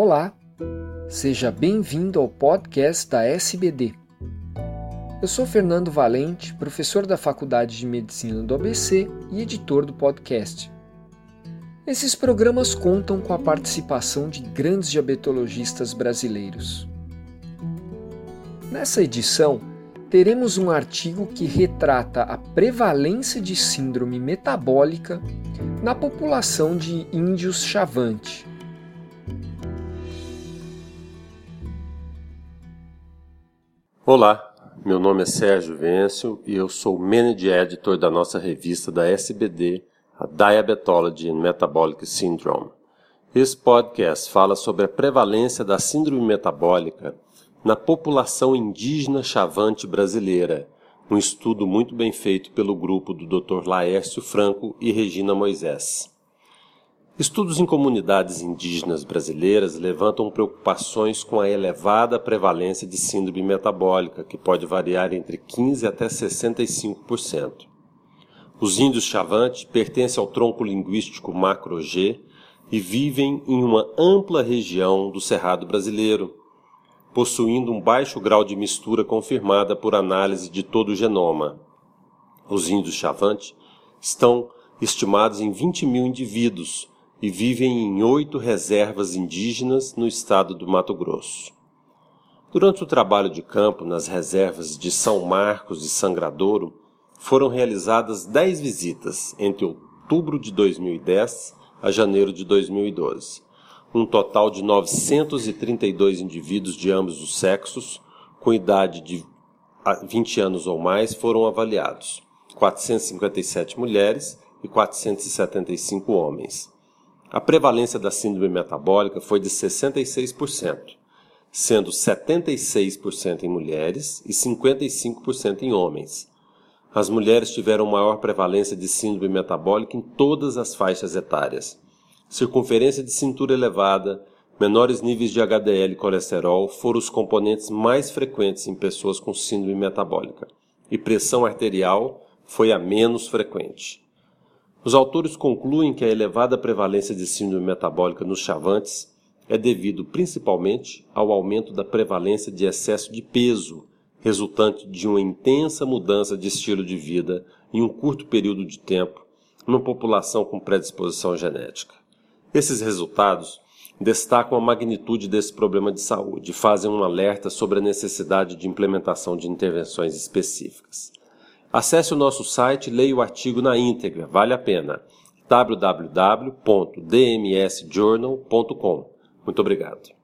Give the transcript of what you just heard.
Olá, seja bem-vindo ao podcast da SBD. Eu sou Fernando Valente, professor da Faculdade de Medicina do ABC e editor do podcast. Esses programas contam com a participação de grandes diabetologistas brasileiros. Nessa edição, teremos um artigo que retrata a prevalência de síndrome metabólica na população de índios Chavante. Olá, meu nome é Sérgio Vêncio e eu sou Manage Editor da nossa revista da SBD, a Diabetology and Metabolic Syndrome. Esse podcast fala sobre a prevalência da síndrome metabólica na população indígena chavante brasileira, um estudo muito bem feito pelo grupo do Dr. Laércio Franco e Regina Moisés. Estudos em comunidades indígenas brasileiras levantam preocupações com a elevada prevalência de síndrome metabólica, que pode variar entre 15 até 65%. Os índios Chavante pertencem ao tronco linguístico Macro-G e vivem em uma ampla região do Cerrado brasileiro, possuindo um baixo grau de mistura confirmada por análise de todo o genoma. Os índios Chavante estão estimados em 20 mil indivíduos e vivem em oito reservas indígenas no estado do Mato Grosso. Durante o trabalho de campo nas reservas de São Marcos e Sangradouro, foram realizadas dez visitas entre outubro de 2010 a janeiro de 2012 um total de 932 indivíduos de ambos os sexos, com idade de 20 anos ou mais, foram avaliados. 457 mulheres e 475 homens. A prevalência da síndrome metabólica foi de 66%, sendo 76% em mulheres e 55% em homens. As mulheres tiveram maior prevalência de síndrome metabólica em todas as faixas etárias circunferência de cintura elevada, menores níveis de HDL e colesterol foram os componentes mais frequentes em pessoas com síndrome metabólica, e pressão arterial foi a menos frequente. Os autores concluem que a elevada prevalência de síndrome metabólica nos chavantes é devido principalmente ao aumento da prevalência de excesso de peso, resultante de uma intensa mudança de estilo de vida em um curto período de tempo numa população com predisposição genética. Esses resultados destacam a magnitude desse problema de saúde e fazem um alerta sobre a necessidade de implementação de intervenções específicas. Acesse o nosso site e leia o artigo na íntegra, vale a pena. www.dmsjournal.com. Muito obrigado.